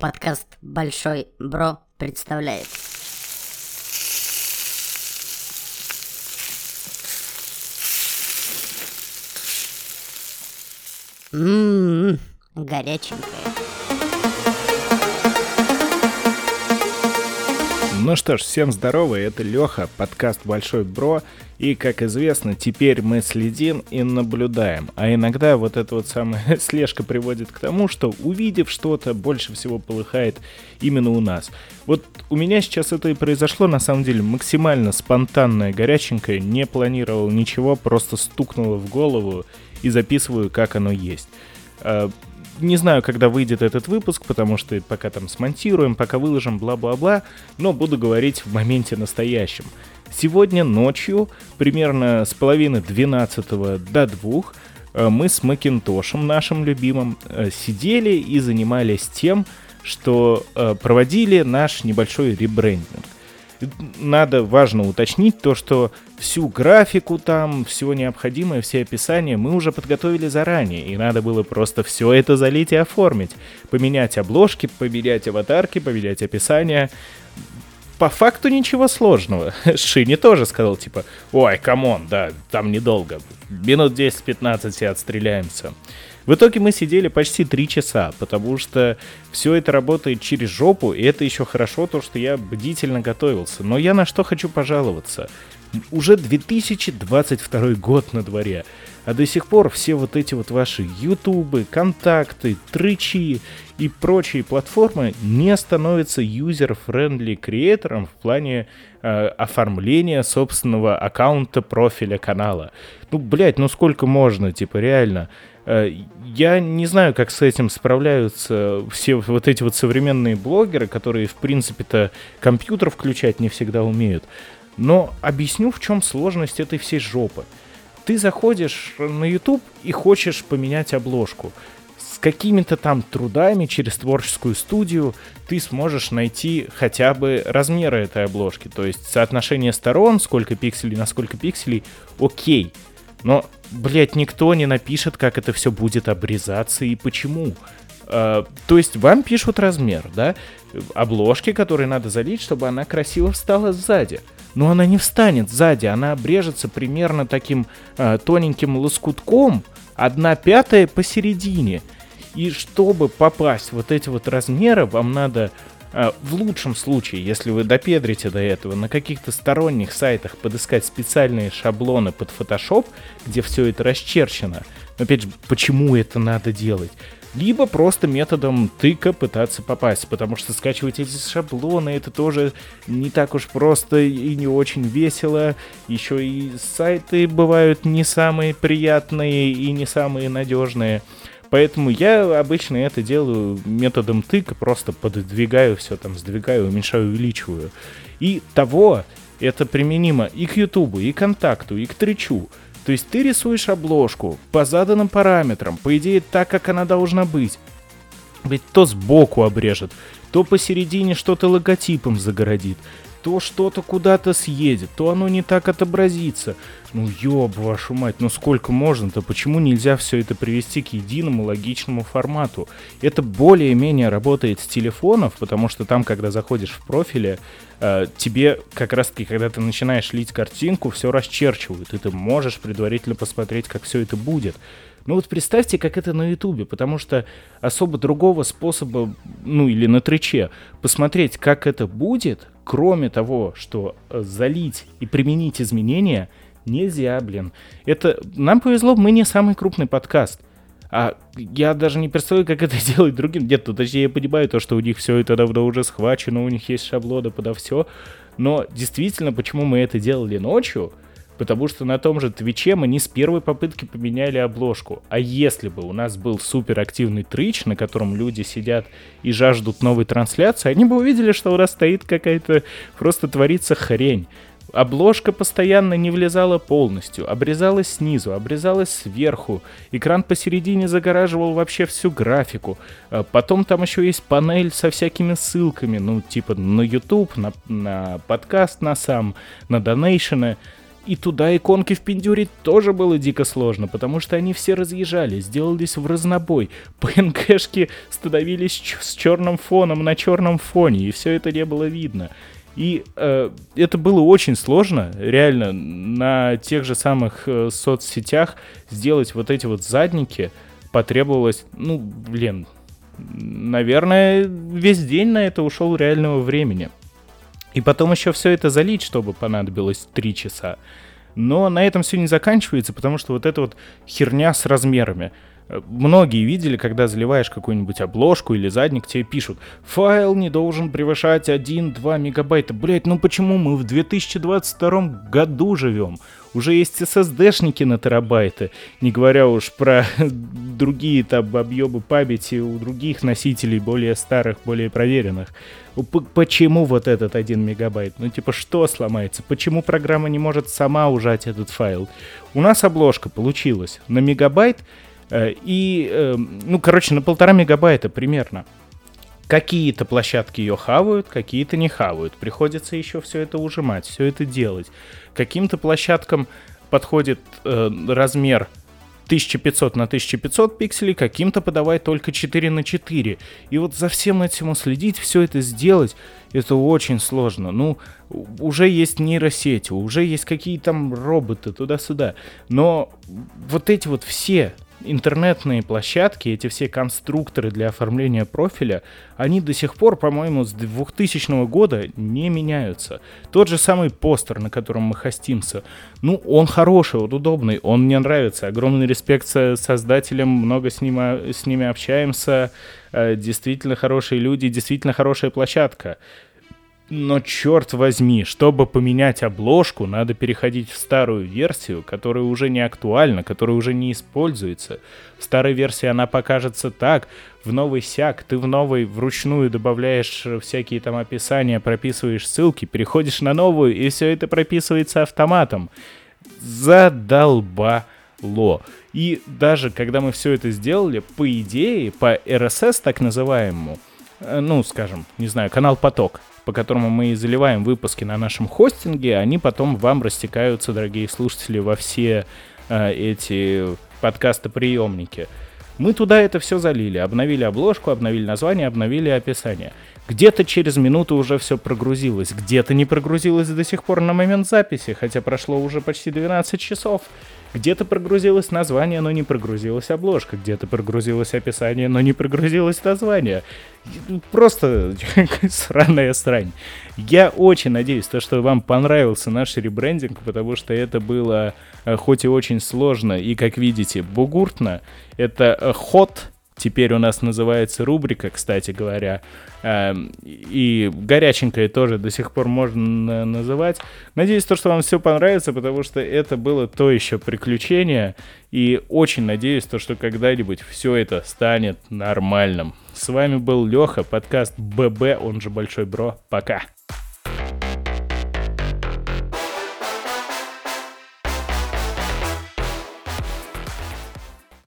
Подкаст «Большой Бро» представляет. Ммм, горяченькая. Ну что ж, всем здорово, это Леха, подкаст Большой Бро. И, как известно, теперь мы следим и наблюдаем. А иногда вот эта вот самая слежка приводит к тому, что увидев что-то, больше всего полыхает именно у нас. Вот у меня сейчас это и произошло, на самом деле, максимально спонтанное, горяченькое, не планировал ничего, просто стукнуло в голову и записываю, как оно есть. Не знаю, когда выйдет этот выпуск, потому что пока там смонтируем, пока выложим, бла-бла-бла, но буду говорить в моменте настоящем. Сегодня ночью, примерно с половины 12 до 2, э, мы с Макинтошем, нашим любимым, э, сидели и занимались тем, что э, проводили наш небольшой ребрендинг надо, важно уточнить то, что всю графику там, все необходимое, все описания мы уже подготовили заранее, и надо было просто все это залить и оформить. Поменять обложки, поменять аватарки, поменять описание. По факту ничего сложного. Шини тоже сказал, типа, ой, come on, да, там недолго. Минут 10-15 и отстреляемся. В итоге мы сидели почти три часа, потому что все это работает через жопу, и это еще хорошо, то, что я бдительно готовился. Но я на что хочу пожаловаться. Уже 2022 год на дворе, а до сих пор все вот эти вот ваши ютубы, контакты, твичи и прочие платформы не становятся user-friendly creator ам в плане э, оформления собственного аккаунта, профиля канала. Ну, блядь, ну сколько можно, типа, реально. Э, я не знаю, как с этим справляются все вот эти вот современные блогеры, которые, в принципе-то, компьютер включать не всегда умеют. Но объясню, в чем сложность этой всей жопы. Ты заходишь на YouTube и хочешь поменять обложку. С какими-то там трудами через творческую студию ты сможешь найти хотя бы размеры этой обложки. То есть соотношение сторон, сколько пикселей на сколько пикселей, окей. Но, блядь, никто не напишет, как это все будет обрезаться и почему. Uh, то есть вам пишут размер, да, обложки, которые надо залить, чтобы она красиво встала сзади. Но она не встанет сзади, она обрежется примерно таким uh, тоненьким лоскутком, одна пятая посередине. И чтобы попасть вот эти вот размеры, вам надо а, в лучшем случае, если вы допедрите до этого, на каких-то сторонних сайтах подыскать специальные шаблоны под Photoshop, где все это расчерчено. Но опять же, почему это надо делать? Либо просто методом тыка пытаться попасть, потому что скачивать эти шаблоны это тоже не так уж просто и не очень весело. Еще и сайты бывают не самые приятные и не самые надежные. Поэтому я обычно это делаю методом тыка, просто пододвигаю все там, сдвигаю, уменьшаю, увеличиваю. И того это применимо и к Ютубу, и к Контакту, и к Тричу. То есть ты рисуешь обложку по заданным параметрам, по идее так, как она должна быть. Ведь то сбоку обрежет, то посередине что-то логотипом загородит, то что-то куда-то съедет, то оно не так отобразится. Ну ёб вашу мать, ну сколько можно-то? Почему нельзя все это привести к единому логичному формату? Это более-менее работает с телефонов, потому что там, когда заходишь в профили, э, тебе как раз-таки, когда ты начинаешь лить картинку, все расчерчивают, и ты можешь предварительно посмотреть, как все это будет. Ну вот представьте, как это на Ютубе, потому что особо другого способа, ну или на Триче, посмотреть, как это будет, кроме того, что э, залить и применить изменения, нельзя, блин. Это нам повезло, мы не самый крупный подкаст. А я даже не представляю, как это делать другим. Нет, ну, точнее, я понимаю то, что у них все это давно уже схвачено, у них есть шаблоны подо все. Но действительно, почему мы это делали ночью? Потому что на том же Твиче мы не с первой попытки поменяли обложку. А если бы у нас был суперактивный трич, на котором люди сидят и жаждут новой трансляции, они бы увидели, что у нас стоит какая-то просто творится хрень. Обложка постоянно не влезала полностью, обрезалась снизу, обрезалась сверху, экран посередине загораживал вообще всю графику. А потом там еще есть панель со всякими ссылками, ну типа на YouTube, на, на подкаст на сам, на донейшены. И туда иконки впендюрить тоже было дико сложно, потому что они все разъезжали, сделались в разнобой. ПНГшки становились с черным фоном на черном фоне, и все это не было видно. И э, это было очень сложно, реально, на тех же самых э, соцсетях сделать вот эти вот задники потребовалось, ну, блин, наверное, весь день на это ушел реального времени. И потом еще все это залить, чтобы понадобилось 3 часа. Но на этом все не заканчивается, потому что вот эта вот херня с размерами. Многие видели, когда заливаешь какую-нибудь обложку или задник, тебе пишут, файл не должен превышать 1-2 мегабайта. Блять, ну почему мы в 2022 году живем? Уже есть SSD-шники на терабайты, не говоря уж про другие там объемы памяти у других носителей, более старых, более проверенных. Почему вот этот 1 мегабайт? Ну типа что сломается? Почему программа не может сама ужать этот файл? У нас обложка получилась на мегабайт, и, эм, ну, короче, на полтора мегабайта примерно. Какие-то площадки ее хавают, какие-то не хавают. Приходится еще все это ужимать, все это делать. Каким-то площадкам подходит э, размер 1500 на 1500 пикселей, каким-то подавай только 4 на 4. И вот за всем этим уследить, все это сделать, это очень сложно. Ну, уже есть нейросети, уже есть какие-то там роботы туда-сюда. Но вот эти вот все интернетные площадки, эти все конструкторы для оформления профиля, они до сих пор, по-моему, с 2000 года не меняются. Тот же самый постер, на котором мы хостимся, ну, он хороший, он удобный, он мне нравится. Огромный респект создателям, много с, ним, с ними общаемся, э, действительно хорошие люди, действительно хорошая площадка. Но черт возьми, чтобы поменять обложку, надо переходить в старую версию, которая уже не актуальна, которая уже не используется. В старой версии она покажется так, в новый сяк, ты в новой вручную добавляешь всякие там описания, прописываешь ссылки, переходишь на новую, и все это прописывается автоматом. Задолбало. И даже когда мы все это сделали, по идее, по RSS так называемому, э, ну, скажем, не знаю, канал поток, по которому мы заливаем выпуски на нашем хостинге, они потом вам растекаются, дорогие слушатели, во все э, эти подкасты-приемники. Мы туда это все залили, обновили обложку, обновили название, обновили описание. Где-то через минуту уже все прогрузилось, где-то не прогрузилось до сих пор на момент записи, хотя прошло уже почти 12 часов. Где-то прогрузилось название, но не прогрузилась обложка. Где-то прогрузилось описание, но не прогрузилось название. Просто сраная срань. Я очень надеюсь, то, что вам понравился наш ребрендинг, потому что это было э, хоть и очень сложно и, как видите, бугуртно. Это ход теперь у нас называется рубрика, кстати говоря. Эм, и горяченькое тоже до сих пор можно называть. Надеюсь, то, что вам все понравится, потому что это было то еще приключение. И очень надеюсь, то, что когда-нибудь все это станет нормальным. С вами был Леха, подкаст ББ, он же Большой Бро. Пока.